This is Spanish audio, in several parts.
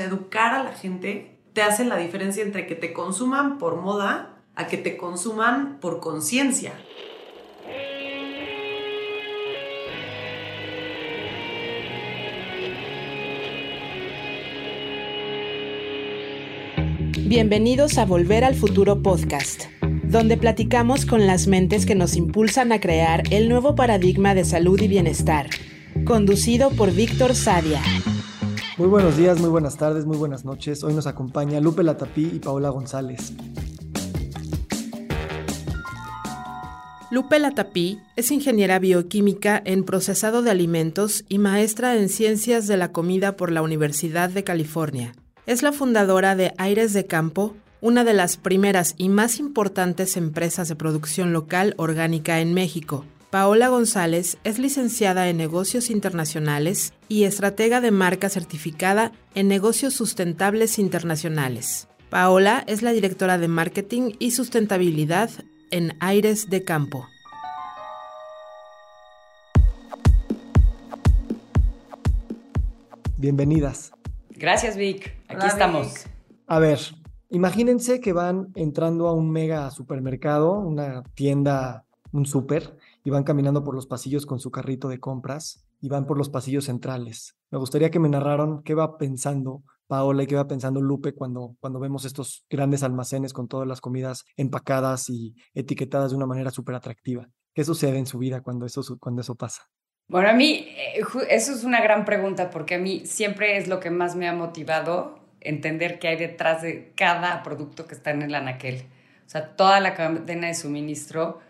Educar a la gente te hace la diferencia entre que te consuman por moda a que te consuman por conciencia. Bienvenidos a Volver al Futuro Podcast, donde platicamos con las mentes que nos impulsan a crear el nuevo paradigma de salud y bienestar, conducido por Víctor Sadia. Muy buenos días, muy buenas tardes, muy buenas noches. Hoy nos acompaña Lupe Latapí y Paola González. Lupe Latapí es ingeniera bioquímica en procesado de alimentos y maestra en ciencias de la comida por la Universidad de California. Es la fundadora de Aires de Campo, una de las primeras y más importantes empresas de producción local orgánica en México. Paola González es licenciada en negocios internacionales y estratega de marca certificada en negocios sustentables internacionales. Paola es la directora de marketing y sustentabilidad en Aires de Campo. Bienvenidas. Gracias, Vic. Aquí estamos. A ver, imagínense que van entrando a un mega supermercado, una tienda, un súper, y van caminando por los pasillos con su carrito de compras y van por los pasillos centrales. Me gustaría que me narraron qué va pensando Paola y qué va pensando Lupe cuando, cuando vemos estos grandes almacenes con todas las comidas empacadas y etiquetadas de una manera súper atractiva. ¿Qué sucede en su vida cuando eso, cuando eso pasa? Bueno, a mí eh, eso es una gran pregunta porque a mí siempre es lo que más me ha motivado entender qué hay detrás de cada producto que está en el anaquel. O sea, toda la cadena de suministro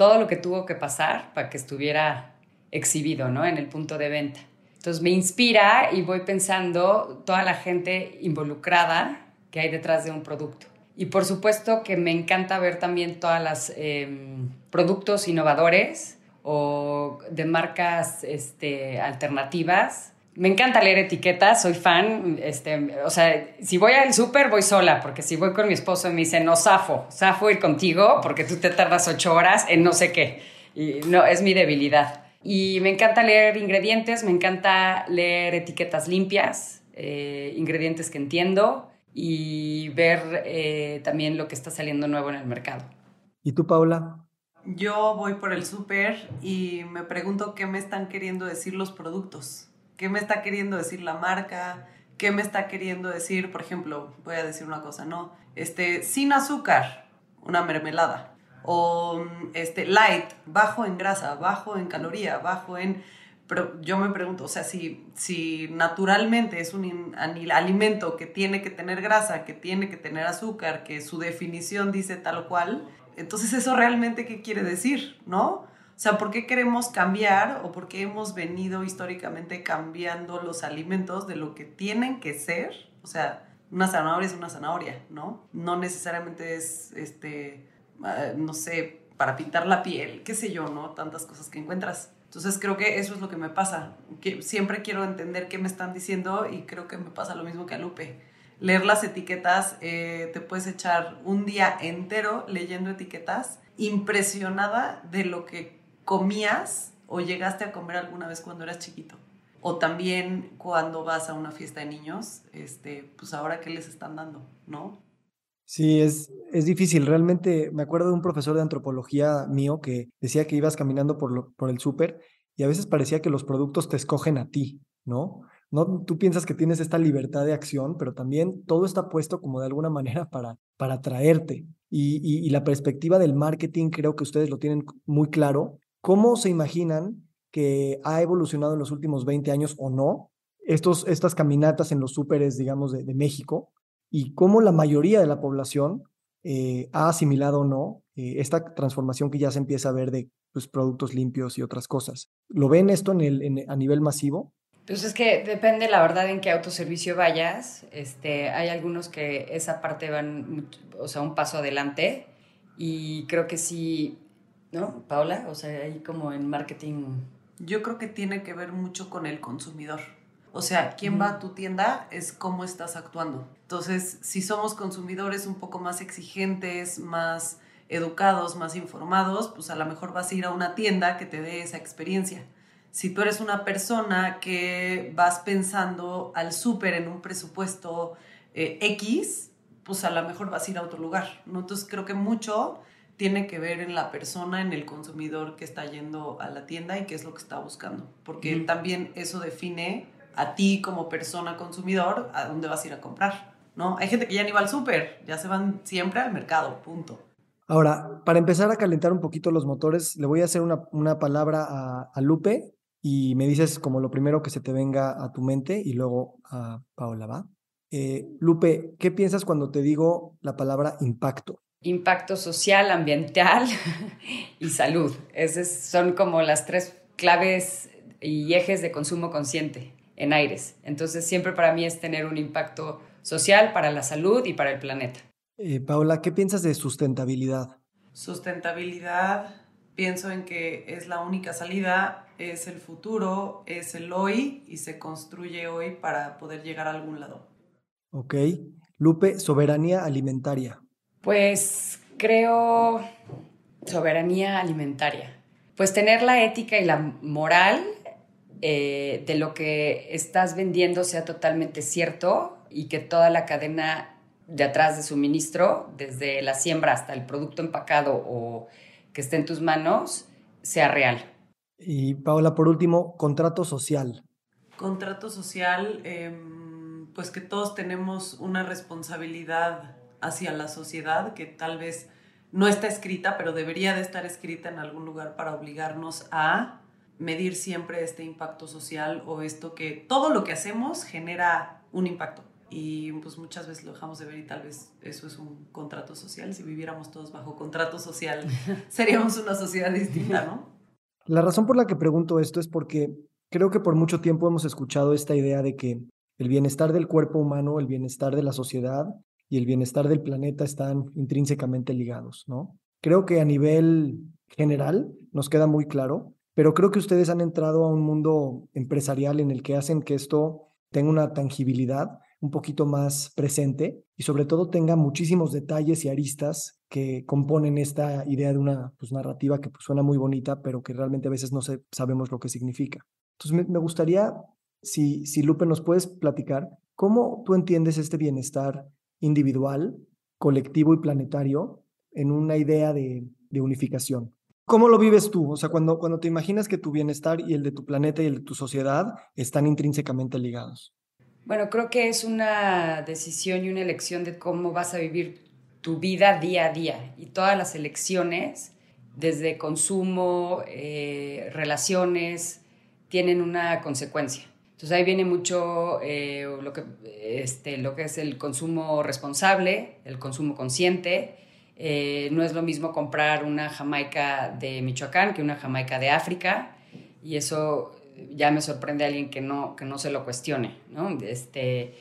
todo lo que tuvo que pasar para que estuviera exhibido ¿no? en el punto de venta. Entonces me inspira y voy pensando toda la gente involucrada que hay detrás de un producto. Y por supuesto que me encanta ver también todas las em, productos innovadores o de marcas este, alternativas me encanta leer etiquetas, soy fan. Este, o sea, si voy al súper, voy sola, porque si voy con mi esposo me dice, no, zafo, zafo ir contigo, porque tú te tardas ocho horas en no sé qué. Y no, es mi debilidad. Y me encanta leer ingredientes, me encanta leer etiquetas limpias, eh, ingredientes que entiendo y ver eh, también lo que está saliendo nuevo en el mercado. ¿Y tú, Paula? Yo voy por el súper y me pregunto qué me están queriendo decir los productos ¿Qué me está queriendo decir la marca? ¿Qué me está queriendo decir? Por ejemplo, voy a decir una cosa, ¿no? Este, sin azúcar, una mermelada. O este, light, bajo en grasa, bajo en caloría, bajo en... Pero yo me pregunto, o sea, si, si naturalmente es un alimento que tiene que tener grasa, que tiene que tener azúcar, que su definición dice tal cual, entonces eso realmente qué quiere decir, ¿no? O sea, ¿por qué queremos cambiar o por qué hemos venido históricamente cambiando los alimentos de lo que tienen que ser? O sea, una zanahoria es una zanahoria, ¿no? No necesariamente es, este, ah, no sé, para pintar la piel, qué sé yo, ¿no? Tantas cosas que encuentras. Entonces creo que eso es lo que me pasa. Que siempre quiero entender qué me están diciendo y creo que me pasa lo mismo que a Lupe. Leer las etiquetas, eh, te puedes echar un día entero leyendo etiquetas, impresionada de lo que comías o llegaste a comer alguna vez cuando eras chiquito. O también cuando vas a una fiesta de niños, este, pues ahora qué les están dando, ¿no? Sí, es, es difícil. Realmente me acuerdo de un profesor de antropología mío que decía que ibas caminando por, por el súper y a veces parecía que los productos te escogen a ti, ¿no? No, tú piensas que tienes esta libertad de acción, pero también todo está puesto como de alguna manera para, para atraerte. y, y la perspectiva del marketing creo que ustedes lo tienen muy claro ¿Cómo se imaginan que ha evolucionado en los últimos 20 años o no estos, estas caminatas en los súperes, digamos, de, México? Y cómo la mayoría de la población eh, ha asimilado o no eh, esta transformación que ya se empieza a ver de pues, productos limpios y otras cosas. ¿Lo ven esto en el, a nivel masivo? Pues es que depende, la verdad, en qué autoservicio vayas. Este, hay algunos que esa parte van, o sea, un paso adelante. Y creo que sí, ¿no? Paula, o sea, ahí como en marketing. Yo creo que tiene que ver mucho con el consumidor. O sea, quién va a tu tienda es cómo estás actuando. Entonces, si somos consumidores un poco más exigentes, más educados, más informados, pues a lo mejor vas a ir a una tienda que te dé esa experiencia. Si tú eres una persona que vas pensando al súper en un presupuesto eh, X, pues a lo mejor vas a ir a otro lugar, ¿no? Entonces creo que mucho tiene que ver en la persona, en el consumidor que está yendo a la tienda y qué es lo que está buscando, porque también eso define a ti como persona consumidor a dónde vas a ir a comprar, ¿no? Hay gente que ya ni va al súper, ya se van siempre al mercado, punto. Ahora, para empezar a calentar un poquito los motores, le voy a hacer una, palabra a, Lupe y me dices como lo primero que se te venga a tu mente y luego a Paola, ¿va? Eh, Lupe, ¿qué piensas cuando te digo la palabra impacto? Impacto social, ambiental y salud. Esas son como las tres claves y ejes de consumo consciente en Aires. Entonces siempre para mí es tener un impacto social para la salud y para el planeta. Eh, Paula, ¿qué piensas de sustentabilidad? Sustentabilidad, pienso en que es la única salida, es el futuro, es el hoy y se construye hoy para poder llegar a algún lado. Ok. Lupe, soberanía alimentaria. Pues creo soberanía alimentaria. Pues tener la ética y la moral eh, de lo que estás vendiendo sea totalmente cierto y que toda la cadena de atrás de suministro, desde la siembra hasta el producto empacado o que esté en tus manos, sea real. Y Paola, por último, contrato social. Contrato social, em, pues que todos tenemos una responsabilidad hacia la sociedad que tal vez no está escrita, pero debería de estar escrita en algún lugar para obligarnos a medir siempre este impacto social o esto que todo lo que hacemos genera un impacto. Y pues muchas veces lo dejamos de ver y tal vez eso es un contrato social. Si viviéramos todos bajo contrato social, seríamos una sociedad distinta, ¿no? La razón por la que pregunto esto es porque creo que por mucho tiempo hemos escuchado esta idea de que el bienestar del cuerpo humano, el bienestar de la sociedad, y el bienestar del planeta están intrínsecamente ligados, ¿no? Creo que a nivel general nos queda muy claro, pero creo que ustedes han entrado a un mundo empresarial en el que hacen que esto tenga una tangibilidad un poquito más presente y sobre todo tenga muchísimos detalles y aristas que componen esta idea de una pues, narrativa que pues, suena muy bonita, pero que realmente a veces no sabemos lo que significa. Entonces me, gustaría, si, si Lupe nos puedes platicar, ¿cómo tú entiendes este bienestar individual, colectivo y planetario en una idea de, unificación. ¿Cómo lo vives tú? O sea, cuando, cuando te imaginas que tu bienestar y el de tu planeta y el de tu sociedad están intrínsecamente ligados. Bueno, creo que es una decisión y una elección de cómo vas a vivir tu vida día a día. Y todas las elecciones, desde consumo, eh, relaciones, tienen una consecuencia. Entonces ahí viene mucho eh, lo, que, este, lo que es el consumo responsable, el consumo consciente. Eh, no es lo mismo comprar una jamaica de Michoacán que una jamaica de África y eso ya me sorprende a alguien que no, que no se lo cuestione. ¿no? Este,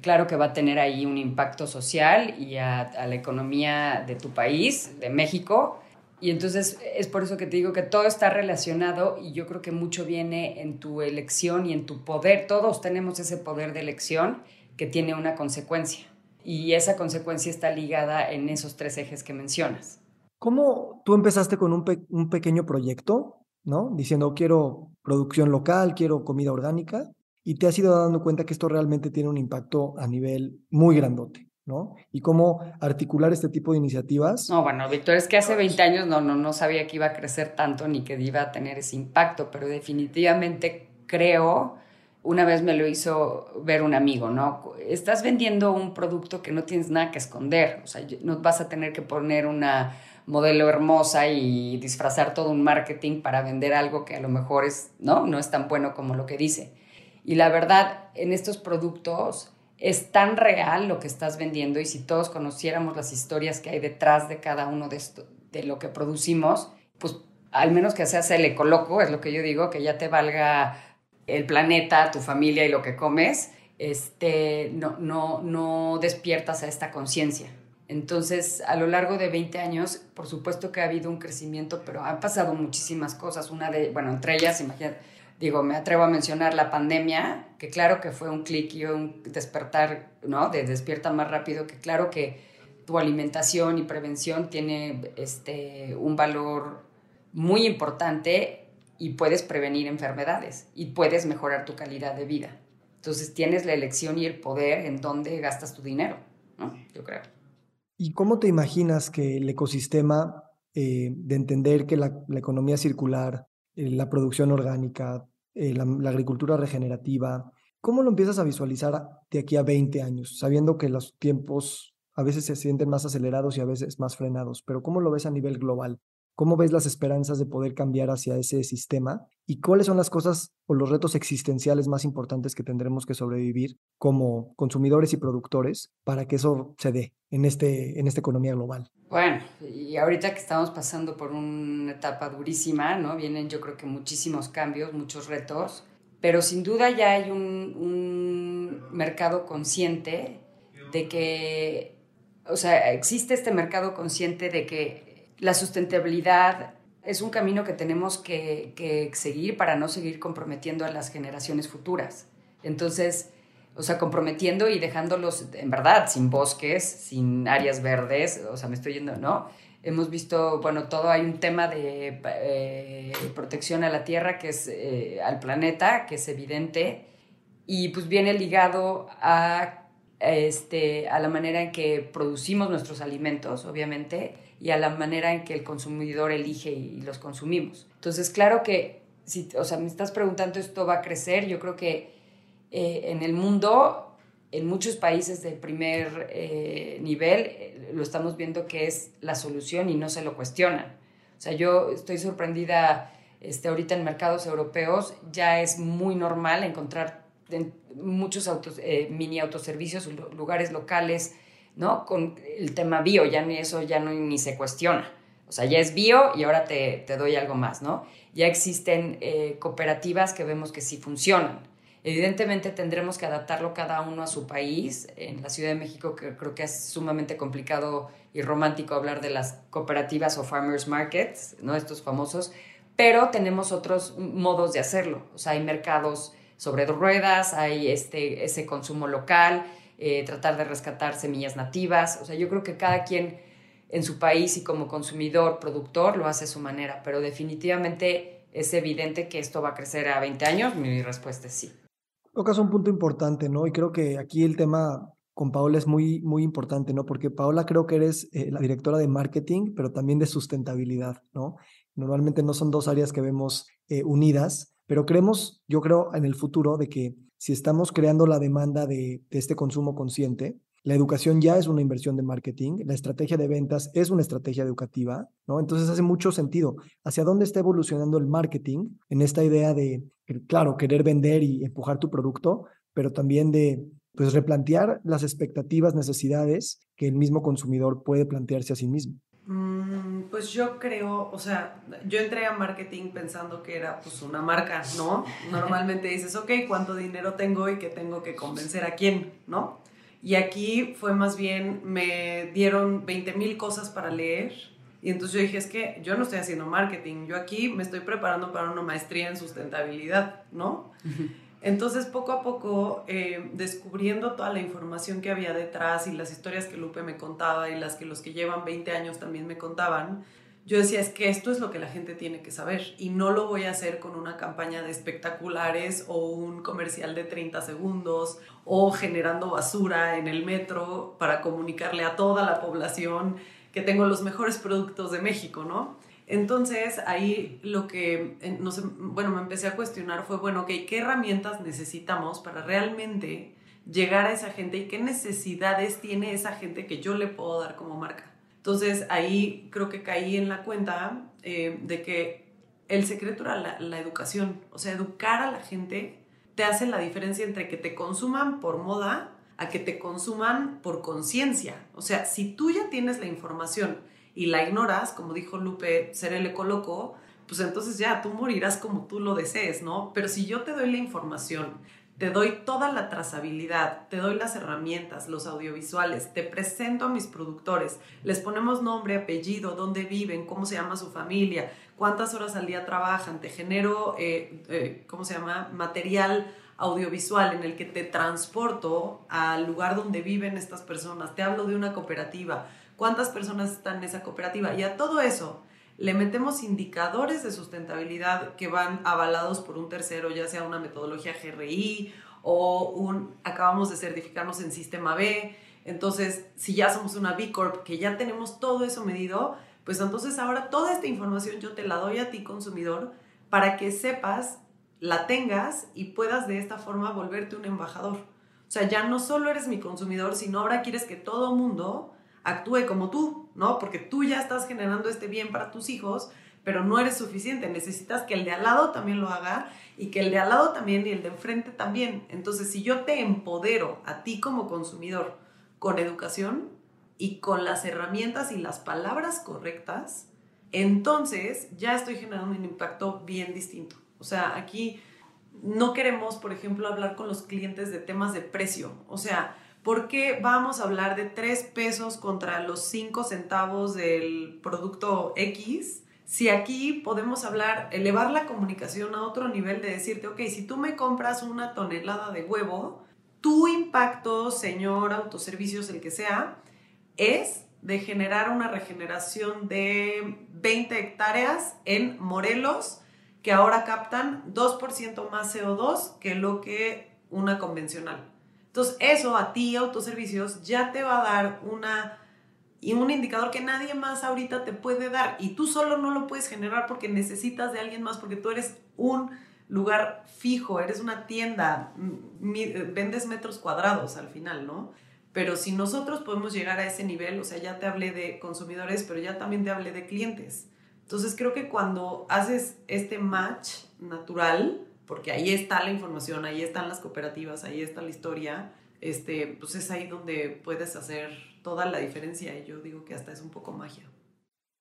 claro que va a tener ahí un impacto social y a la economía de tu país, de México, y entonces es por eso que te digo que todo está relacionado y yo creo que mucho viene en tu elección y en tu poder. Todos tenemos ese poder de elección que tiene una consecuencia. Y esa consecuencia está ligada en esos tres ejes que mencionas. ¿Cómo tú empezaste con un, un pequeño proyecto, ¿no? Diciendo, quiero producción local, quiero comida orgánica, y te has ido dando cuenta que esto realmente tiene un impacto a nivel muy grandote. ¿No? Y cómo articular este tipo de iniciativas. No, bueno, Víctor, es que hace 20 años no, no, no sabía que iba a crecer tanto ni que iba a tener ese impacto, pero definitivamente creo, una vez me lo hizo ver un amigo, ¿no? Estás vendiendo un producto que no tienes nada que esconder, o sea, no vas a tener que poner una modelo hermosa y disfrazar todo un marketing para vender algo que a lo mejor es, ¿no? No es tan bueno como lo que dice. Y la verdad, en estos productos es tan real lo que estás vendiendo y si todos conociéramos las historias que hay detrás de cada uno de, esto, de lo que producimos, pues al menos que seas el ecoloco, es lo que yo digo, que ya te valga el planeta, tu familia y lo que comes, este, no, no, no despiertas a esta conciencia. Entonces, a lo largo de 20 años, por supuesto que ha habido un crecimiento, pero han pasado muchísimas cosas. Una de, bueno, entre ellas, imagínate, digo, me atrevo a mencionar la pandemia, que claro que fue un clic y un despertar, ¿no? De despierta más rápido, que claro que tu alimentación y prevención tiene este, un valor muy importante y puedes prevenir enfermedades y puedes mejorar tu calidad de vida. Entonces tienes la elección y el poder en dónde gastas tu dinero, ¿no? Yo creo. ¿Y cómo te imaginas que el ecosistema eh, de entender que la, economía circular, eh, la producción orgánica, eh, la, la, agricultura regenerativa, ¿cómo lo empiezas a visualizar de aquí a 20 años, sabiendo que los tiempos a veces se sienten más acelerados y a veces más frenados, pero ¿cómo lo ves a nivel global? ¿Cómo ves las esperanzas de poder cambiar hacia ese sistema? ¿Y cuáles son las cosas o los retos existenciales más importantes que tendremos que sobrevivir como consumidores y productores para que eso se dé en, este, en esta economía global? Bueno, y ahorita que estamos pasando por una etapa durísima, ¿no? Vienen yo creo que muchísimos cambios, muchos retos, pero sin duda ya hay un, un mercado consciente de que, o sea, existe este mercado consciente de que la sustentabilidad es un camino que tenemos que, seguir para no seguir comprometiendo a las generaciones futuras. Entonces, o sea, comprometiendo y dejándolos, en verdad, sin bosques, sin áreas verdes, o sea, me estoy yendo, ¿no? Hemos visto, bueno, todo hay un tema de eh, protección a la tierra, que es eh, al planeta, que es evidente, y pues viene ligado a, este, a la manera en que producimos nuestros alimentos, obviamente, y a la manera en que el consumidor elige y, los consumimos. Entonces, claro que, si, o sea, me estás preguntando, ¿esto va a crecer? Yo creo que eh, en el mundo, en muchos países de primer eh, nivel, eh, lo estamos viendo que es la solución y no se lo cuestionan. O sea, yo estoy sorprendida, este, ahorita en mercados europeos ya es muy normal encontrar muchos mini autoservicios, lugares locales, ¿no? Con el tema bio, ya ni eso ya no, ni se cuestiona. O sea, ya es bio y ahora te, doy algo más, ¿no? Ya existen eh, cooperativas que vemos que sí funcionan. Evidentemente tendremos que adaptarlo cada uno a su país. En la Ciudad de México que creo que es sumamente complicado y romántico hablar de las cooperativas o farmers markets, ¿no? Estos famosos, pero tenemos otros modos de hacerlo. O sea, hay mercados sobre ruedas, hay este, ese consumo local, eh, tratar de rescatar semillas nativas. O sea, yo creo que cada quien en su país y como consumidor, productor, lo hace a su manera, pero definitivamente es evidente que esto va a crecer a 20 años. Mi respuesta es sí. Tocas un punto importante, ¿no? Y creo que aquí el tema con Paola es muy, muy importante, ¿no? Porque Paola creo que eres eh, la directora de marketing, pero también de sustentabilidad, ¿no? Normalmente no son dos áreas que vemos eh, unidas, pero creemos, yo creo, en el futuro de que si estamos creando la demanda de, este consumo consciente, la educación ya es una inversión de marketing, la estrategia de ventas es una estrategia educativa, ¿no? Entonces hace mucho sentido. ¿Hacia dónde está evolucionando el marketing en esta idea de, claro, querer vender y empujar tu producto, pero también de pues replantear las expectativas, necesidades que el mismo consumidor puede plantearse a sí mismo? Mm, pues yo creo, o sea, yo entré a marketing pensando que era pues una marca, ¿no? Normalmente dices, ok, ¿cuánto dinero tengo y que tengo que convencer a quién, ¿no? Y aquí fue más bien, me dieron 20 mil cosas para leer y entonces yo dije, es que yo no estoy haciendo marketing, yo aquí me estoy preparando para una maestría en sustentabilidad, ¿no? Entonces, poco a poco, eh, descubriendo toda la información que había detrás y las historias que Lupe me contaba y las que los que llevan 20 años también me contaban, yo decía, es que esto es lo que la gente tiene que saber y no lo voy a hacer con una campaña de espectaculares o un comercial de 30 segundos o generando basura en el metro para comunicarle a toda la población que tengo los mejores productos de México, ¿no? Entonces ahí lo que, no sé, bueno, me empecé a cuestionar fue, bueno, ok, ¿qué herramientas necesitamos para realmente llegar a esa gente y qué necesidades tiene esa gente que yo le puedo dar como marca? Entonces ahí creo que caí en la cuenta eh, de que el secreto era la, la educación, o sea, educar a la gente te hace la diferencia entre que te consuman por moda a que te consuman por conciencia. O sea, si tú ya tienes la información, y la ignoras, como dijo Lupe, ser el ecoloco, pues entonces ya tú morirás como tú lo desees, ¿no? Pero si yo te doy la información, te doy toda la trazabilidad, te doy las herramientas, los audiovisuales, te presento a mis productores, les ponemos nombre, apellido, dónde viven, cómo se llama su familia, cuántas horas al día trabajan, te genero, eh, eh, ¿cómo se llama? Material audiovisual en el que te transporto al lugar donde viven estas personas, te hablo de una cooperativa, cuántas personas están en esa cooperativa. Y a todo eso, le metemos indicadores de sustentabilidad que van avalados por un tercero, ya sea una metodología GRI o un, acabamos de certificarnos en Sistema B. Entonces, si ya somos una B Corp, que ya tenemos todo eso medido, pues entonces ahora toda esta información yo te la doy a ti, consumidor, para que sepas, la tengas y puedas de esta forma volverte un embajador. O sea, ya no solo eres mi consumidor, sino ahora quieres que todo mundo actúe como tú, ¿no? Porque tú ya estás generando este bien para tus hijos, pero no eres suficiente. Necesitas que el de al lado también lo haga y que el de al lado también y el de enfrente también. Entonces, si yo te empodero a ti como consumidor con educación y con las herramientas y las palabras correctas, entonces ya estoy generando un impacto bien distinto. O sea, aquí no queremos, por ejemplo, hablar con los clientes de temas de precio. O sea, ¿Por qué vamos a hablar de 3 pesos contra los 5 centavos del producto X? Si aquí podemos hablar, elevar la comunicación a otro nivel de decirte, ok, si tú me compras una tonelada de huevo, tu impacto, señor autoservicios, el que sea, es de generar una regeneración de 20 hectáreas en Morelos, que ahora captan 2% más CO2 que lo que una convencional. Entonces, eso a ti, autoservicios, ya te va a dar una, y un indicador que nadie más ahorita te puede dar. Y tú solo no lo puedes generar porque necesitas de alguien más, porque tú eres un lugar fijo, eres una tienda, vendes metros cuadrados al final, ¿no? Pero si nosotros podemos llegar a ese nivel, o sea, ya te hablé de consumidores, pero ya también te hablé de clientes. Entonces creo que cuando haces este match natural, porque ahí está la información, ahí están las cooperativas, ahí está la historia, este, pues es ahí donde puedes hacer toda la diferencia y yo digo que hasta es un poco magia.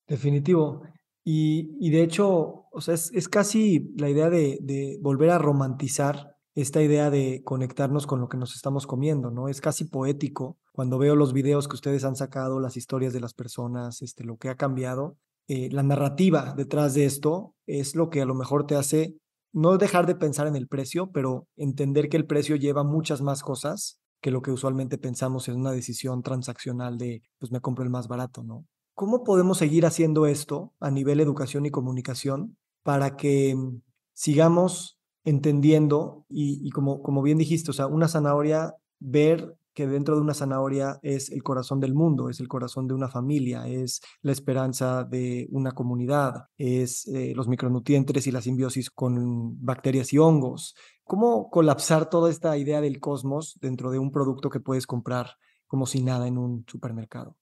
Definitivo. Y, y de hecho, o sea, es, es casi la idea de, de, volver a romantizar esta idea de conectarnos con lo que nos estamos comiendo, ¿no? Es casi poético cuando veo los videos que ustedes han sacado, las historias de las personas, este, lo que ha cambiado. Eh, la narrativa detrás de esto es lo que a lo mejor te hace no dejar de pensar en el precio, pero entender que el precio lleva muchas más cosas que lo que usualmente pensamos en una decisión transaccional de, pues me compro el más barato, ¿no? ¿Cómo podemos seguir haciendo esto a nivel educación y comunicación para que mm, sigamos entendiendo y, y como, como bien dijiste, o sea, una zanahoria, ver que dentro de una zanahoria es el corazón del mundo, es el corazón de una familia, es la esperanza de una comunidad, es eh, los micronutrientes y la simbiosis con bacterias y hongos. ¿Cómo colapsar toda esta idea del cosmos dentro de un producto que puedes comprar como si nada en un supermercado?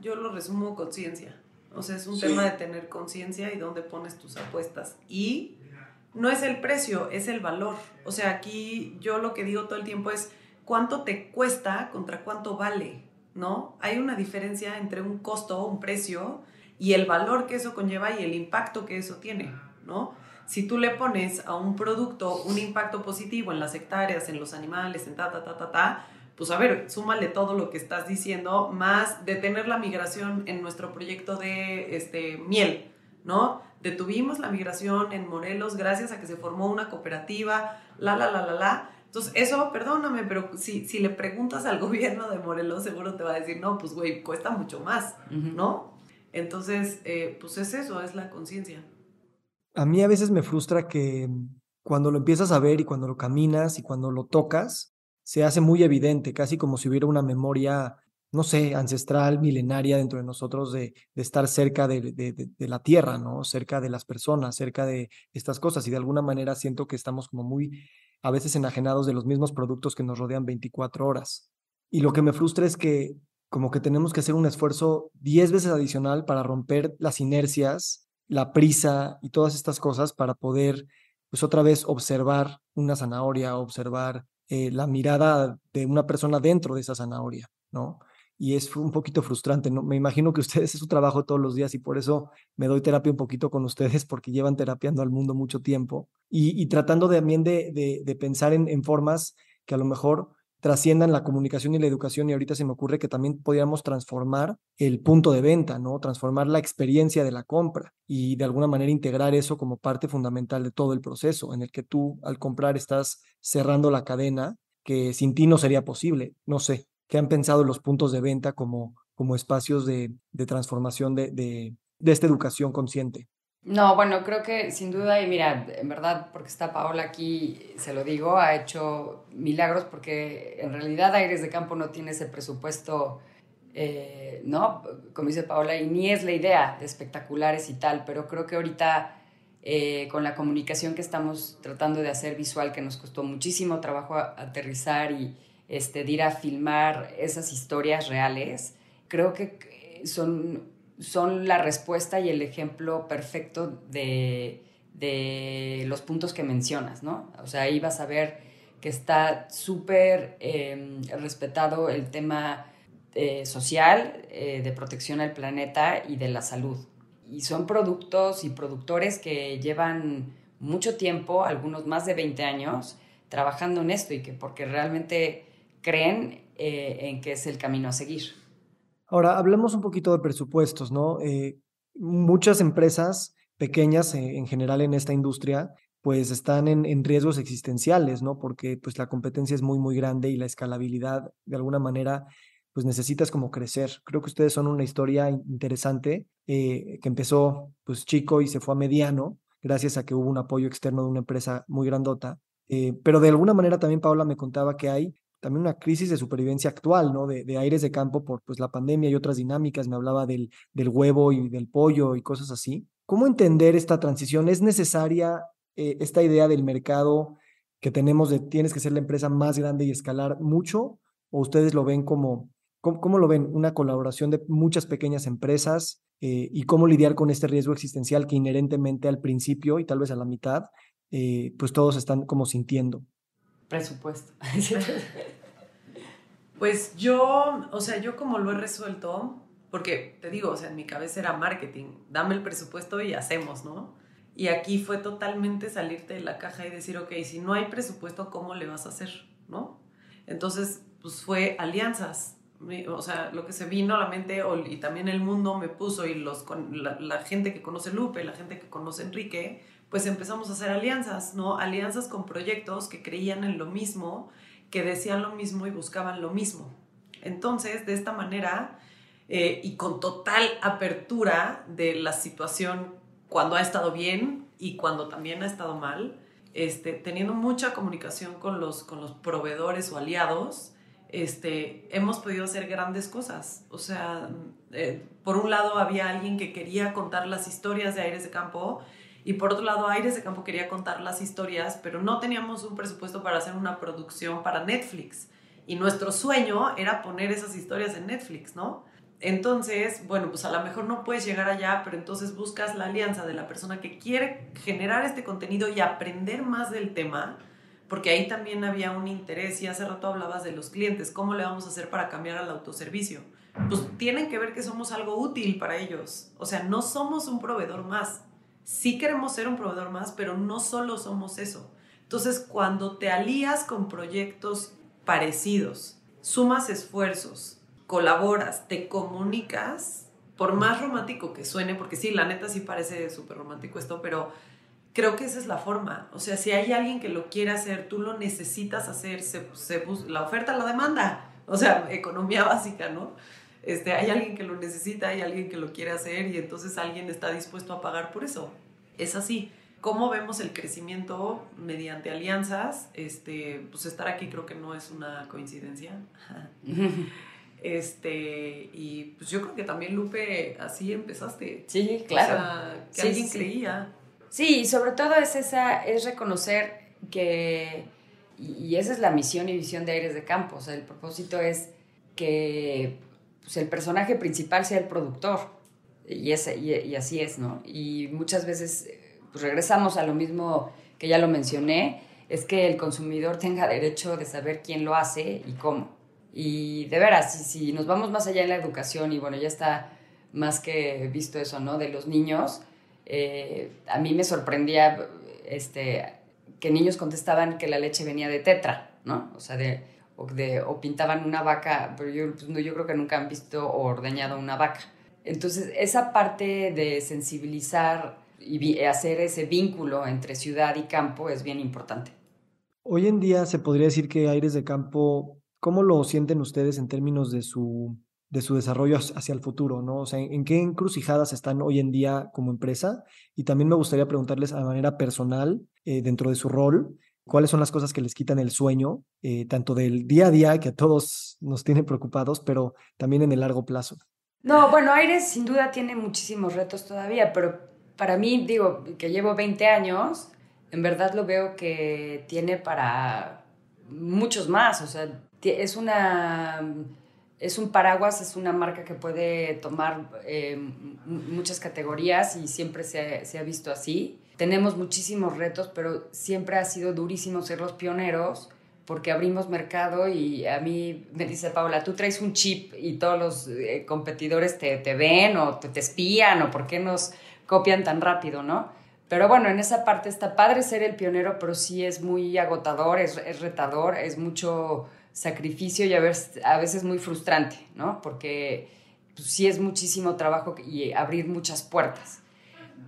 Yo lo resumo conciencia. O sea, es un tema de tener conciencia y dónde pones tus apuestas. Y no es el precio, es el valor. O sea, aquí yo lo que digo todo el tiempo es cuánto te cuesta contra cuánto vale, ¿no? Hay una diferencia entre un costo, un precio y el valor que eso conlleva y el impacto que eso tiene, ¿no? Si tú le pones a un producto un impacto positivo en las hectáreas, en los animales, en ta, ta, ta, ta, ta, pues a ver, súmale todo lo que estás diciendo, más detener la migración en nuestro proyecto de este, miel, ¿no? Detuvimos la migración en Morelos gracias a que se formó una cooperativa, la, la, la, la, la, entonces, eso, perdóname, pero si, si le preguntas al gobierno de Morelos, seguro te va a decir, no, pues güey, cuesta mucho más, ¿no? Entonces, eh, pues es eso, es la conciencia. A mí a veces me frustra que cuando lo empiezas a ver y cuando lo caminas y cuando lo tocas, se hace muy evidente, casi como si hubiera una memoria, no sé, ancestral, milenaria dentro de nosotros de, de estar cerca de, de, de, la tierra, ¿no? Cerca de las personas, cerca de estas cosas. Y de alguna manera siento que estamos como muy a veces enajenados de los mismos productos que nos rodean 24 horas. Y lo que me frustra es que como que tenemos que hacer un esfuerzo 10 veces adicional para romper las inercias, la prisa y todas estas cosas para poder, pues otra vez, observar una zanahoria, observar eh, la mirada de una persona dentro de esa zanahoria, ¿no? Y es un poquito frustrante. ¿no? Me imagino que ustedes es su trabajo todos los días y por eso me doy terapia un poquito con ustedes porque llevan terapiando al mundo mucho tiempo y, tratando también de, de, pensar en, en, formas que a lo mejor trasciendan la comunicación y la educación y ahorita se me ocurre que también podríamos transformar el punto de venta, ¿no? Transformar la experiencia de la compra y de alguna manera integrar eso como parte fundamental de todo el proceso en el que tú al comprar estás cerrando la cadena que sin ti no sería posible, no sé, que han pensado los puntos de venta como, como espacios de, de transformación de, de, de esta educación consciente? No, bueno, creo que sin duda, y mira, en verdad, porque está Paola aquí, se lo digo, ha hecho milagros porque en realidad Aires de Campo no tiene ese presupuesto, eh, ¿no? Como dice Paola, y ni es la idea de espectaculares y tal, pero creo que ahorita eh, con la comunicación que estamos tratando de hacer visual, que nos costó muchísimo trabajo aterrizar y este, ir a filmar esas historias reales, creo que son son la respuesta y el ejemplo perfecto de, los puntos que mencionas, ¿no? O sea, ahí vas a ver que está súper em, respetado el tema eh, social, eh, de protección al planeta y de la salud. Y son productos y productores que llevan mucho tiempo, algunos más de 20 años, trabajando en esto y que porque realmente creen eh, en que es el camino a seguir. Ahora, hablemos un poquito de presupuestos, ¿no? Eh, muchas empresas pequeñas eh, en general en esta industria pues están en, riesgos existenciales, ¿no? Porque pues la competencia es muy, muy grande y la escalabilidad de alguna manera pues necesitas como crecer. Creo que ustedes son una historia interesante eh, que empezó pues chico y se fue a mediano gracias a que hubo un apoyo externo de una empresa muy grandota. pero de alguna manera también Paola me contaba que hay también una crisis de supervivencia actual, ¿no? De, aires de campo por pues, la pandemia y otras dinámicas. Me hablaba del, del huevo y del pollo y cosas así. ¿Cómo entender esta transición? ¿Es necesaria eh, esta idea del mercado que tenemos de tienes que ser la empresa más grande y escalar mucho? ¿O ustedes lo ven como, cómo, lo ven? Una colaboración de muchas pequeñas empresas eh, y cómo lidiar con este riesgo existencial que inherentemente al principio y tal vez a la mitad, eh, pues todos están como sintiendo presupuesto. pues yo, o sea, yo como lo he resuelto, porque te digo, o sea, en mi cabeza era marketing, dame el presupuesto y hacemos, ¿no? Y aquí fue totalmente salirte de la caja y decir, ok, si no hay presupuesto, ¿cómo le vas a hacer? ¿No? Entonces, pues fue alianzas. O sea, lo que se vino a la mente y también el mundo me puso y los, la, la gente que conoce Lupe, la gente que conoce Enrique, pues empezamos a hacer alianzas, ¿no? Alianzas con proyectos que creían en lo mismo, que decían lo mismo y buscaban lo mismo. Entonces, de esta manera, eh, y con total apertura de la situación cuando ha estado bien y cuando también ha estado mal, este, teniendo mucha comunicación con los, con los proveedores o aliados, este, hemos podido hacer grandes cosas. O sea, eh, por un lado había alguien que quería contar las historias de Aires de Campo y por otro lado, Aires de Campo quería contar las historias, pero no teníamos un presupuesto para hacer una producción para Netflix. Y nuestro sueño era poner esas historias en Netflix, ¿no? Entonces, bueno, pues a lo mejor no puedes llegar allá, pero entonces buscas la alianza de la persona que quiere generar este contenido y aprender más del tema, porque ahí también había un interés y hace rato hablabas de los clientes, ¿cómo le vamos a hacer para cambiar al autoservicio? Pues tienen que ver que somos algo útil para ellos, o sea, no somos un proveedor más, sí queremos ser un proveedor más, pero no solo somos eso. Entonces, cuando te alías con proyectos parecidos, sumas esfuerzos, colaboras, te comunicas, por más romántico que suene, porque sí, la neta sí parece súper romántico esto, pero creo que esa es la forma. O sea, si hay alguien que lo quiere hacer, tú lo necesitas hacer, se, la oferta, la demanda. O sea, economía básica, ¿no? Este, hay alguien que lo necesita, hay alguien que lo quiere hacer y entonces alguien está dispuesto a pagar por eso. Es así. ¿Cómo vemos el crecimiento mediante alianzas? Este, pues estar aquí creo que no es una coincidencia. este, y pues yo creo que también Lupe, así empezaste. Sí, claro. O sea, que alguien creía. Sí, y sobre todo es esa, es reconocer que, y esa es la misión y visión de Aires de Campo, o sea, el propósito es que pues, el personaje principal sea el productor. Y, ese, y, así es, ¿no? Y muchas veces pues, regresamos a lo mismo que ya lo mencioné, es que el consumidor tenga derecho de saber quién lo hace y cómo. Y de veras, si, si nos vamos más allá en la educación, y bueno, ya está más que visto eso, ¿no? De los niños, eh, a mí me sorprendía este, que niños contestaban que la leche venía de tetra, ¿no? O sea, de o, pintaban una vaca, pero yo, pues, no, yo creo que nunca han visto o ordeñado una vaca. Entonces, esa parte de sensibilizar y hacer ese vínculo entre ciudad y campo es bien importante. Hoy en día se podría decir que Aires de Campo, ¿cómo lo sienten ustedes en términos de su, de su desarrollo hacia el futuro, ¿no? O sea, ¿en qué encrucijadas están hoy en día como empresa? Y también me gustaría preguntarles a manera personal, eh, dentro de su rol, cuáles son las cosas que les quitan el sueño, eh, tanto del día a día, que a todos nos tienen preocupados, pero también en el largo plazo. No, bueno, Aires sin duda tiene muchísimos retos todavía, pero para mí, digo, que llevo 20 años, en verdad lo veo que tiene para muchos más, o sea, es una es un paraguas, es una marca que puede tomar eh, muchas categorías y siempre se, se, ha visto así. Tenemos muchísimos retos, pero siempre ha sido durísimo ser los pioneros porque abrimos mercado y a mí me dice Paula, tú traes un chip y todos los eh, competidores te, te, ven o te, te espían o por qué nos copian tan rápido, ¿no? Pero bueno, en esa parte está padre ser el pionero, pero sí es muy agotador, es, es retador, es mucho sacrificio y a veces, a veces muy frustrante, ¿no? Porque pues, sí es muchísimo trabajo y abrir muchas puertas.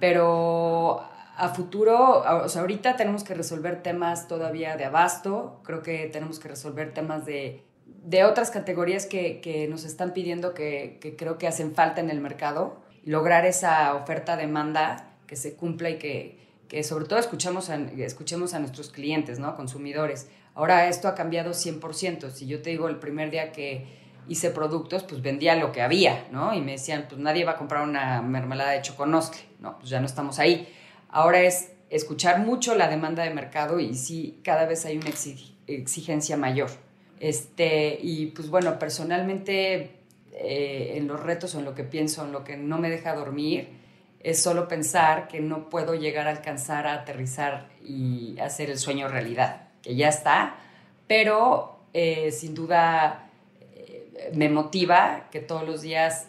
Pero a futuro, o sea, ahorita tenemos que resolver temas todavía de abasto, creo que tenemos que resolver temas de, de otras categorías que, que, nos están pidiendo que, que, creo que hacen falta en el mercado, lograr esa oferta-demanda que se cumpla y que, que sobre todo escuchamos a, escuchemos a nuestros clientes, ¿no? consumidores. Ahora esto ha cambiado 100%. Si yo te digo el primer día que hice productos, pues vendía lo que había, ¿no? Y me decían, pues nadie va a comprar una mermelada de choconostle, ¿no? Pues ya no estamos ahí. Ahora es escuchar mucho la demanda de mercado y sí, cada vez hay una exigencia mayor. Este, y pues bueno, personalmente eh, en los retos o en lo que pienso, en lo que no me deja dormir, es solo pensar que no puedo llegar a alcanzar a aterrizar y hacer el sueño realidad que ya está, pero eh, sin duda eh, me motiva que todos los días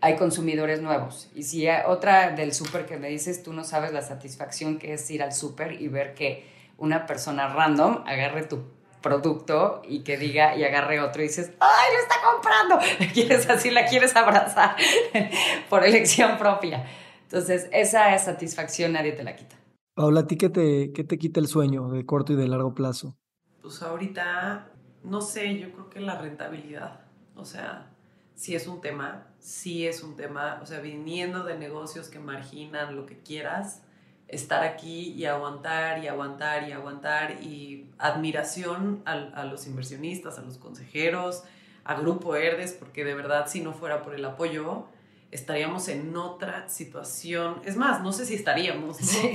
hay consumidores nuevos. Y si otra del súper que me dices, tú no sabes la satisfacción que es ir al súper y ver que una persona random agarre tu producto y que diga y agarre otro y dices, ¡ay, lo está comprando! Quieres así, la quieres abrazar por elección propia. Entonces, esa satisfacción nadie te la quita. Paula, ¿a ti qué te, qué te quita el sueño de corto y de largo plazo? Pues ahorita, no sé, yo creo que la rentabilidad. O sea, sí es un tema, sí es un tema. O sea, viniendo de negocios que marginan lo que quieras, estar aquí y aguantar y aguantar y aguantar y admiración a, a los inversionistas, a los consejeros, a Grupo Herdes, porque de verdad si no fuera por el apoyo, estaríamos en otra situación. Es más, no sé si estaríamos, ¿no?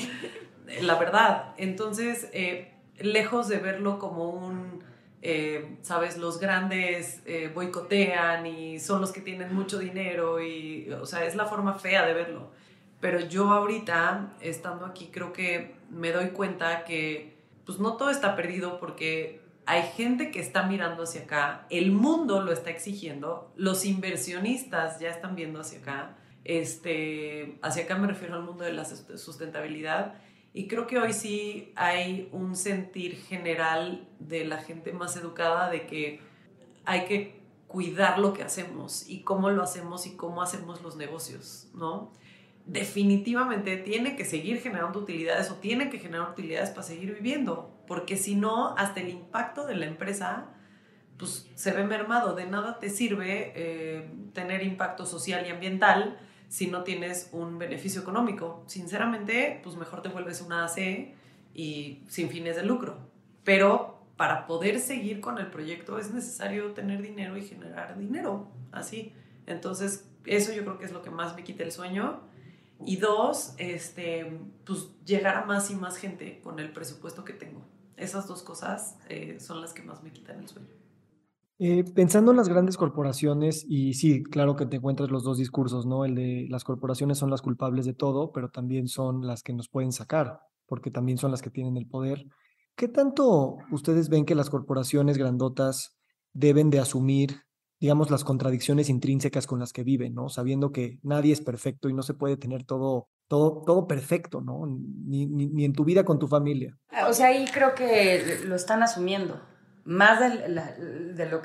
la verdad. Entonces, eh, lejos de verlo como un, eh, sabes, los grandes eh, boicotean y son los que tienen mucho dinero y, o sea, es la forma fea de verlo. Pero yo ahorita, estando aquí, creo que me doy cuenta que, pues no todo está perdido porque hay gente que está mirando hacia acá, el mundo lo está exigiendo, los inversionistas ya están viendo hacia acá, este, hacia acá me refiero al mundo de la sustentabilidad y creo que hoy sí hay un sentir general de la gente más educada de que hay que cuidar lo que hacemos y cómo lo hacemos y cómo hacemos los negocios, ¿no? Definitivamente tiene que seguir generando utilidades o tiene que generar utilidades para seguir viviendo, porque si no, hasta el impacto de la empresa pues, se ve mermado. De nada te sirve eh, tener impacto social y ambiental si no tienes un beneficio económico. Sinceramente, pues mejor te vuelves una AC y sin fines de lucro. Pero para poder seguir con el proyecto es necesario tener dinero y generar dinero, así. Entonces, eso yo creo que es lo que más me quita el sueño. Y dos, este, pues llegar a más y más gente con el presupuesto que tengo. Esas dos cosas eh, son las que más me quitan el sueño. Eh, pensando en las grandes corporaciones, y sí, claro que te encuentras los dos discursos, ¿no? El de las corporaciones son las culpables de todo, pero también son las que nos pueden sacar, porque también son las que tienen el poder. ¿Qué tanto ustedes ven que las corporaciones grandotas deben de asumir, digamos, las contradicciones intrínsecas con las que viven, ¿no? Sabiendo que nadie es perfecto y no se puede tener todo, todo, todo perfecto, ¿no? Ni, ni, ni en tu vida con tu familia. O sea, ahí creo que lo están asumiendo más de, lo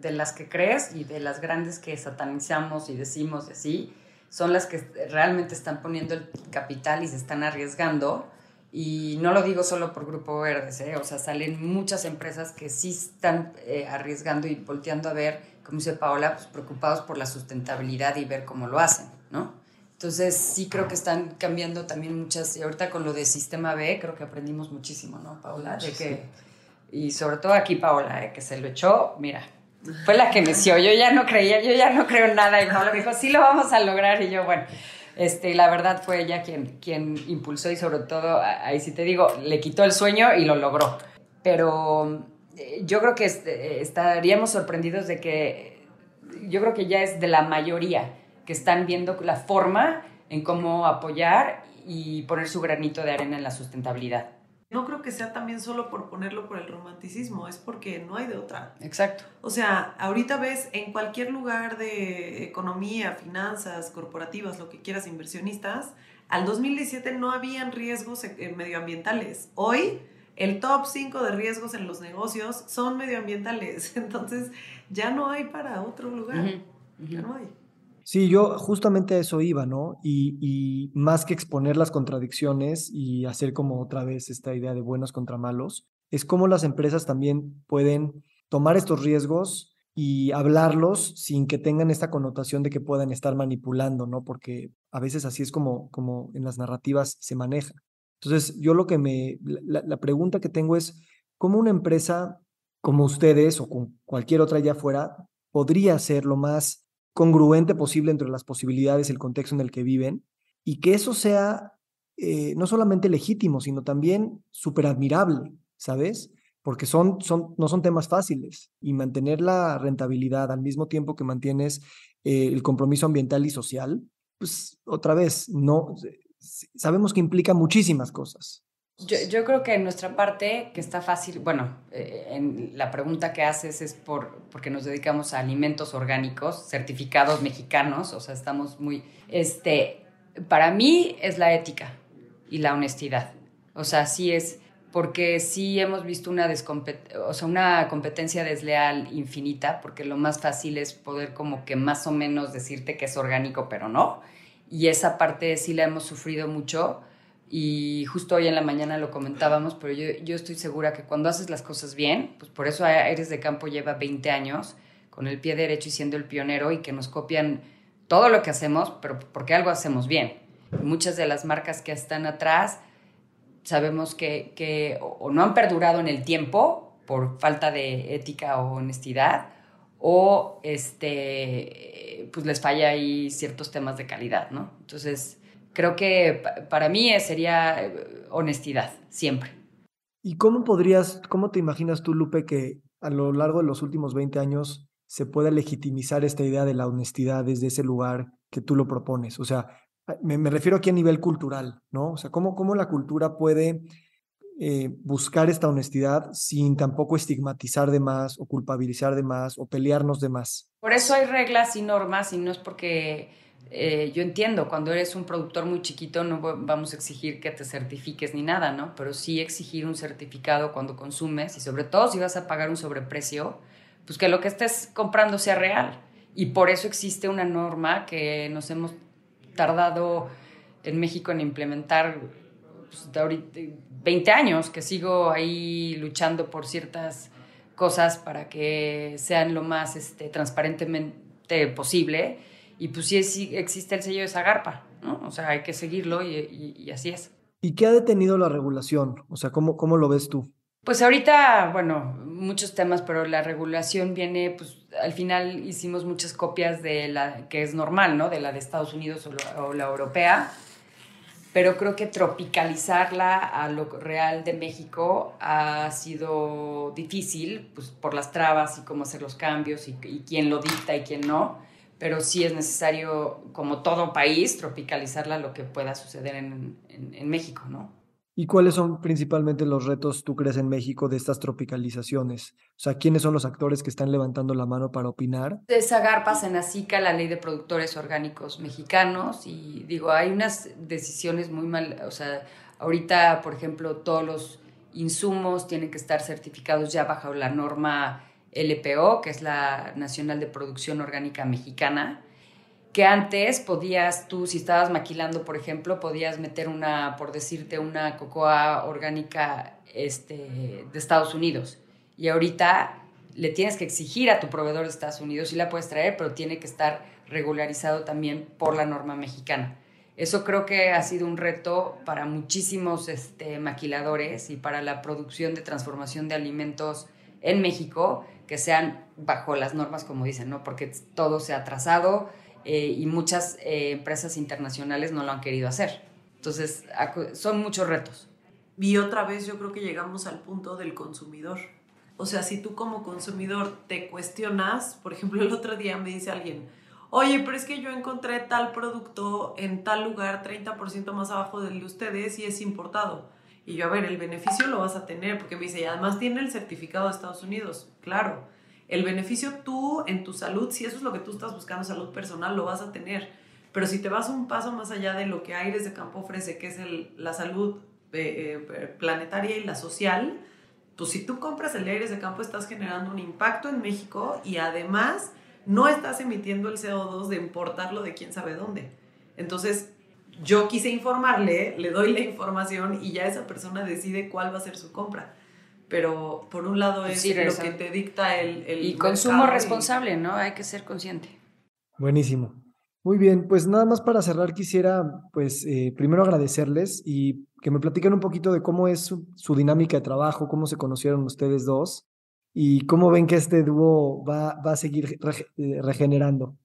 de las que crees y de las grandes que satanizamos y decimos así, son las que realmente están poniendo el capital y se están arriesgando. Y no lo digo solo por Grupo Verdes, ¿eh? o sea, salen muchas empresas que sí están eh, arriesgando y volteando a ver como dice Paola, pues preocupados por la sustentabilidad y ver cómo lo hacen, ¿no? Entonces sí creo que están cambiando también muchas, y ahorita con lo de Sistema B creo que aprendimos muchísimo, ¿no, Paola? De que, y sobre todo aquí Paola, ¿eh? que se lo echó, mira, fue la que me yo ya no creía, yo ya no creo en nada, y Paola me dijo, sí lo vamos a lograr, y yo, bueno, este, la verdad fue ella quien, quien impulsó y sobre todo, ahí sí te digo, le quitó el sueño y lo logró. Pero eh, yo creo que estaríamos sorprendidos de que, yo creo que ya es de la mayoría que están viendo la forma en cómo apoyar y poner su granito de arena en la sustentabilidad. No creo que sea también solo por ponerlo por el romanticismo, es porque no hay de otra. Exacto. O sea, ahorita ves en cualquier lugar de economía, finanzas, corporativas, lo que quieras, inversionistas, al 2017 no habían riesgos eh, medioambientales. Hoy el top 5 de riesgos en los negocios son medioambientales. Entonces ya no hay para otro lugar. Ya no hay. Sí, yo justamente a eso iba, ¿no? Y, más que exponer las contradicciones y hacer como otra vez esta idea de buenos contra malos, es cómo las empresas también pueden tomar estos riesgos y hablarlos sin que tengan esta connotación de que puedan estar manipulando, ¿no? Porque a veces así es como, como en las narrativas se maneja. Entonces, yo lo que me, la, pregunta que tengo es, ¿cómo una empresa como ustedes o con cualquier otra allá afuera podría ser lo más congruente posible entre las posibilidades el contexto en el que viven, y que eso sea eh, no solamente legítimo, sino también súper admirable, ¿sabes? Porque son, son, no son temas fáciles y mantener la rentabilidad al mismo tiempo que mantienes eh, el compromiso ambiental y social, pues otra vez, no, sabemos que implica muchísimas cosas. Yo, yo, creo que en nuestra parte, que está fácil, bueno, eh, en la pregunta que haces es por, porque nos dedicamos a alimentos orgánicos certificados mexicanos, o sea, estamos muy, este, para mí es la ética y la honestidad. O sea, sí es, porque sí hemos visto una, o sea, una competencia desleal infinita, porque lo más fácil es poder como que más o menos decirte que es orgánico, pero no. Y esa parte sí la hemos sufrido mucho y justo hoy en la mañana lo comentábamos, pero yo, yo, estoy segura que cuando haces las cosas bien, pues por eso Aires de Campo lleva 20 años con el pie derecho y siendo el pionero y que nos copian todo lo que hacemos, pero porque algo hacemos bien. muchas de las marcas que están atrás sabemos que, que o no han perdurado en el tiempo por falta de ética o honestidad, o este, pues les falla ahí ciertos temas de calidad, ¿no? Entonces, creo que para mí sería eh, honestidad, siempre. ¿Y cómo podrías, cómo te imaginas tú, Lupe, que a lo largo de los últimos 20 años se pueda legitimizar esta idea de la honestidad desde ese lugar que tú lo propones? O sea, me, refiero aquí a nivel cultural, ¿no? O sea, ¿cómo, cómo la cultura puede eh, buscar esta honestidad sin tampoco estigmatizar de más o culpabilizar de más o pelearnos de más? Por eso hay reglas y normas y no es porque eh, yo entiendo, cuando eres un productor muy chiquito no vamos a exigir que te certifiques ni nada, ¿no? Pero sí exigir un certificado cuando consumes y sobre todo si vas a pagar un sobreprecio, pues que lo que estés comprando sea real. Y por eso existe una norma que nos hemos tardado en México en implementar pues, 20 años, que sigo ahí luchando por ciertas cosas para que sean lo más este, transparentemente posible y pues sí, existe el sello de Zagarpa, ¿no? O sea, hay que seguirlo y, así es. ¿Y qué ha detenido la regulación? O sea, ¿cómo, cómo lo ves tú? Pues ahorita, bueno, muchos temas, pero la regulación viene, pues al final hicimos muchas copias de la que es normal, ¿no? De la de Estados Unidos o la, europea, pero creo que tropicalizarla a lo real de México ha sido difícil, pues por las trabas y cómo hacer los cambios y, y quién lo dicta y quién no pero sí es necesario, como todo país, tropicalizarla lo que pueda suceder en, en, México, ¿no? ¿Y cuáles son principalmente los retos, tú crees, en México de estas tropicalizaciones? O sea, ¿quiénes son los actores que están levantando la mano para opinar? De Zagarpa, Senacica, la ley de productores orgánicos mexicanos, y digo, hay unas decisiones muy mal, o sea, ahorita, por ejemplo, todos los insumos tienen que estar certificados ya bajo la norma LPO, que es la Nacional de Producción Orgánica Mexicana, que antes podías tú, si estabas maquilando, por ejemplo, podías meter una, por decirte, una cocoa orgánica este, de Estados Unidos. Y ahorita le tienes que exigir a tu proveedor de Estados Unidos y la puedes traer, pero tiene que estar regularizado también por la norma mexicana. Eso creo que ha sido un reto para muchísimos este, maquiladores y para la producción de transformación de alimentos en México, que sean bajo las normas, como dicen, ¿no? Porque todo se ha atrasado eh, y muchas eh, empresas internacionales no lo han querido hacer. Entonces, son muchos retos. Y otra vez yo creo que llegamos al punto del consumidor. O sea, si tú como consumidor te cuestionas, por ejemplo, el otro día me dice alguien, oye, pero es que yo encontré tal producto en tal lugar 30% más abajo del de ustedes y es importado. Y yo, a ver, el beneficio lo vas a tener, porque me dice, y además tiene el certificado de Estados Unidos. Claro, el beneficio tú en tu salud, si eso es lo que tú estás buscando, salud personal, lo vas a tener. Pero si te vas un paso más allá de lo que Aires de Campo ofrece, que es el, la salud eh, eh, planetaria y la social, pues si tú compras el Aires de Campo estás generando un impacto en México y además no estás emitiendo el CO2 de importarlo de quién sabe dónde. Entonces, yo quise informarle, le doy la información y ya esa persona decide cuál va a ser su compra. Pero por un lado pues es lo que te dicta el... el y consumo responsable, ¿no? Hay que ser consciente. Buenísimo. Muy bien, pues nada más para cerrar quisiera, pues eh, primero agradecerles y que me platiquen un poquito de cómo es su, su dinámica de trabajo, cómo se conocieron ustedes dos y cómo ven que este dúo va, va a seguir eh, regenerando.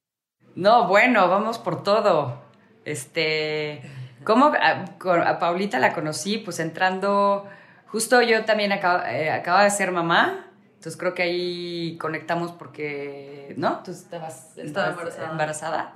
No, bueno, vamos por todo. Este, ¿cómo a, Paulita la conocí? Pues entrando, justo yo también acaba, eh, de ser mamá, entonces creo que ahí conectamos porque, ¿no? Tú estabas embarazada. embarazada.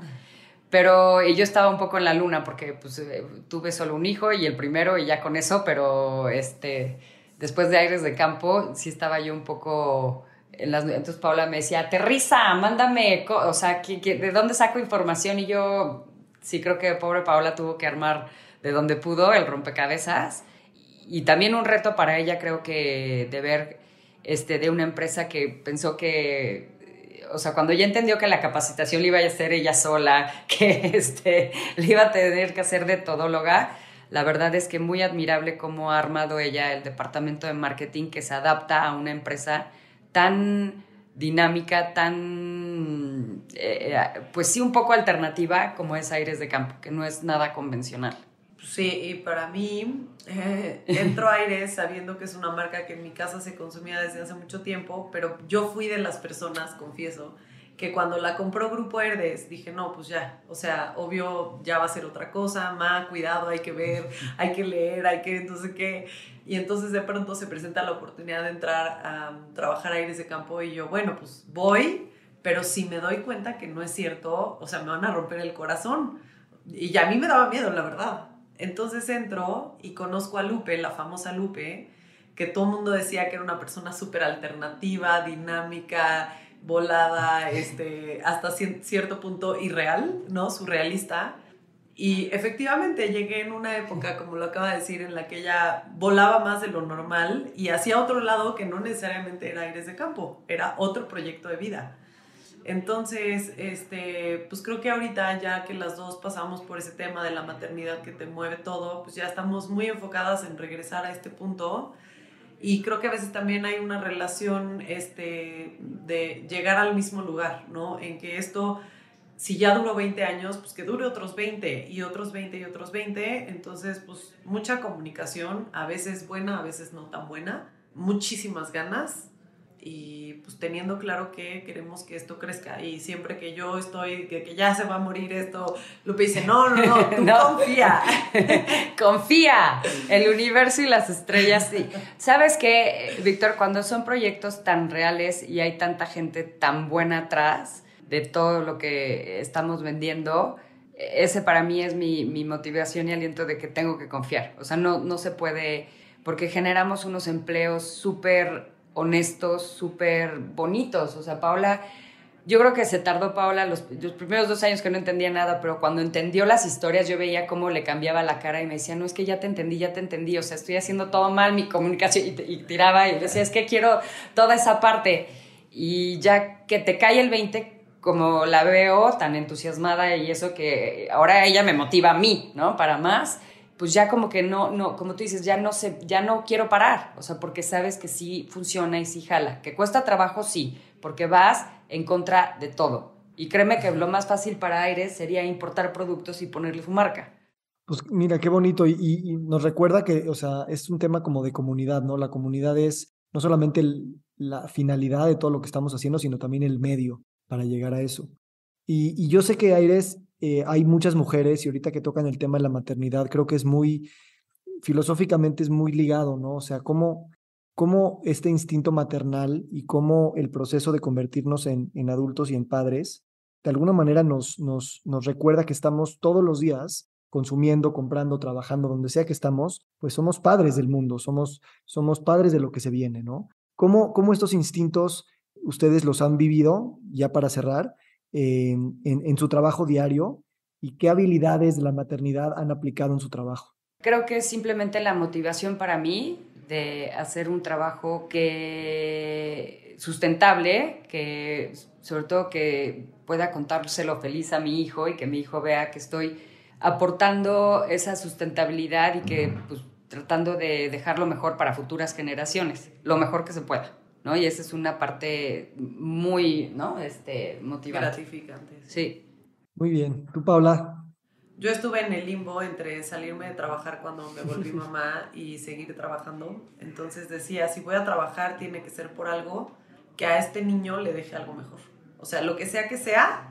Pero yo estaba un poco en la luna porque pues, eh, tuve solo un hijo y el primero y ya con eso, pero este después de Aires de Campo, sí estaba yo un poco... En las, entonces Paula me decía, aterriza, mándame, o sea, de dónde saco información? Y yo sí creo que pobre Paola tuvo que armar de donde pudo el rompecabezas. Y también un reto para ella creo que de ver este, de una empresa que pensó que, o sea, cuando ya entendió que la capacitación le iba a hacer ella sola, que este, le iba a tener que hacer de todóloga, la verdad es que muy admirable cómo ha armado ella el departamento de marketing que se adapta a una empresa tan dinámica, tan, eh, pues sí, un poco alternativa como es Aires de Campo, que no es nada convencional. Sí, y para mí eh, entro a Aires sabiendo que es una marca que en mi casa se consumía desde hace mucho tiempo, pero yo fui de las personas, confieso, que cuando la compró Grupo Herdes dije, no, pues ya, o sea, obvio ya va a ser otra cosa, más cuidado, hay que ver, hay que leer, hay que, entonces qué. Y entonces de pronto se presenta la oportunidad de entrar a trabajar a Aires de Campo y yo, bueno, pues voy, pero si me doy cuenta que no es cierto, o sea, me van a romper el corazón. Y a mí me daba miedo, la verdad. Entonces entro y conozco a Lupe, la famosa Lupe, que todo el mundo decía que era una persona súper alternativa, dinámica, volada, este, hasta cierto punto irreal, ¿no? Surrealista. Y efectivamente llegué en una época, como lo acaba de decir, en la que ella volaba más de lo normal y hacía otro lado que no necesariamente era aires de campo, era otro proyecto de vida. Entonces, este, pues creo que ahorita ya que las dos pasamos por ese tema de la maternidad que te mueve todo, pues ya estamos muy enfocadas en regresar a este punto y creo que a veces también hay una relación este, de llegar al mismo lugar, ¿no? En que esto, si ya duró 20 años, pues que dure otros 20 y otros 20 y otros 20. Entonces, pues mucha comunicación, a veces buena, a veces no tan buena, muchísimas ganas y pues teniendo claro que queremos que esto crezca y siempre que yo estoy, que, que ya se va a morir esto, Lupe dice, no, no, no, tú confía. confía, el universo y las estrellas, sí. ¿Sabes qué, Víctor? Cuando son proyectos tan reales y hay tanta gente tan buena atrás de todo lo que estamos vendiendo, ese para mí es mi, motivación y aliento de que tengo que confiar. O sea, no, no se puede, porque generamos unos empleos súper honestos, súper bonitos. O sea, Paula, yo creo que se tardó Paula los, primeros dos años que no entendía nada, pero cuando entendió las historias yo veía cómo le cambiaba la cara y me decía, no, es que ya te entendí, ya te entendí, o sea, estoy haciendo todo mal mi comunicación y, tiraba y decía, es que quiero toda esa parte. Y ya que te cae el 20, como la veo tan entusiasmada y eso que ahora ella me motiva a mí, ¿no? Para más pues ya como que no, no, como tú dices, ya no sé, ya no quiero parar, o sea, porque sabes que sí funciona y sí jala, que cuesta trabajo, sí, porque vas en contra de todo. Y créeme que lo más fácil para Aires sería importar productos y ponerle su marca. Pues mira, qué bonito. Y, nos recuerda que, o sea, es un tema como de comunidad, ¿no? La comunidad es no solamente la finalidad de todo lo que estamos haciendo, sino también el medio para llegar a eso. Y, yo sé que Aires, eh, hay muchas mujeres y ahorita que tocan el tema de la maternidad, creo que es muy, filosóficamente es muy ligado, ¿no? O sea, cómo, cómo este instinto maternal y cómo el proceso de convertirnos en, en adultos y en padres, de alguna manera nos, nos, nos recuerda que estamos todos los días consumiendo, comprando, trabajando, donde sea que estamos, pues somos padres del mundo, somos, somos padres de lo que se viene, ¿no? ¿Cómo, cómo estos instintos ustedes los han vivido, ya para cerrar, en, su trabajo diario y qué habilidades de la maternidad han aplicado en su trabajo? Creo que es simplemente la motivación para mí de hacer un trabajo que sustentable, que sobre todo que pueda contárselo feliz a mi hijo y que mi hijo vea que estoy aportando esa sustentabilidad y que pues, tratando de dejarlo mejor para futuras generaciones, lo mejor que se pueda, ¿no? Y esa es una parte muy, ¿no? Este, motivante. Gratificante. Sí. Muy bien. ¿Tú, Paula? Yo estuve en el limbo entre salirme de trabajar cuando me volví mamá y seguir trabajando. Entonces decía, si voy a trabajar tiene que ser por algo que a este niño le deje algo mejor. O sea, lo que sea que sea,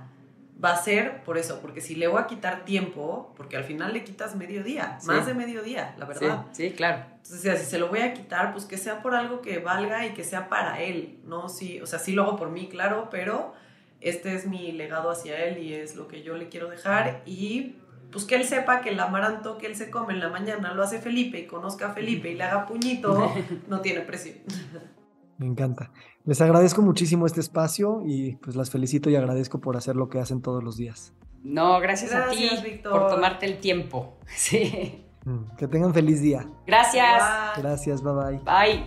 va a ser por eso, porque si le voy a quitar tiempo, porque al final le quitas medio día, más de medio día, la verdad. Sí, claro. Entonces, si se lo voy a quitar, pues que sea por algo que valga y que sea para él, ¿no? Sí, o sea, sí lo hago por mí, claro, pero este es mi legado hacia él y es lo que yo le quiero dejar y pues que él sepa que el amaranto que él se come en la mañana lo hace Felipe y conozca a Felipe y le haga puñito, no tiene precio. Me encanta. Les agradezco muchísimo este espacio y pues las felicito y agradezco por hacer lo que hacen todos los días. No, gracias, a ti por tomarte el tiempo. Sí. Mm, que tengan feliz día. Gracias. Gracias, bye bye. Bye.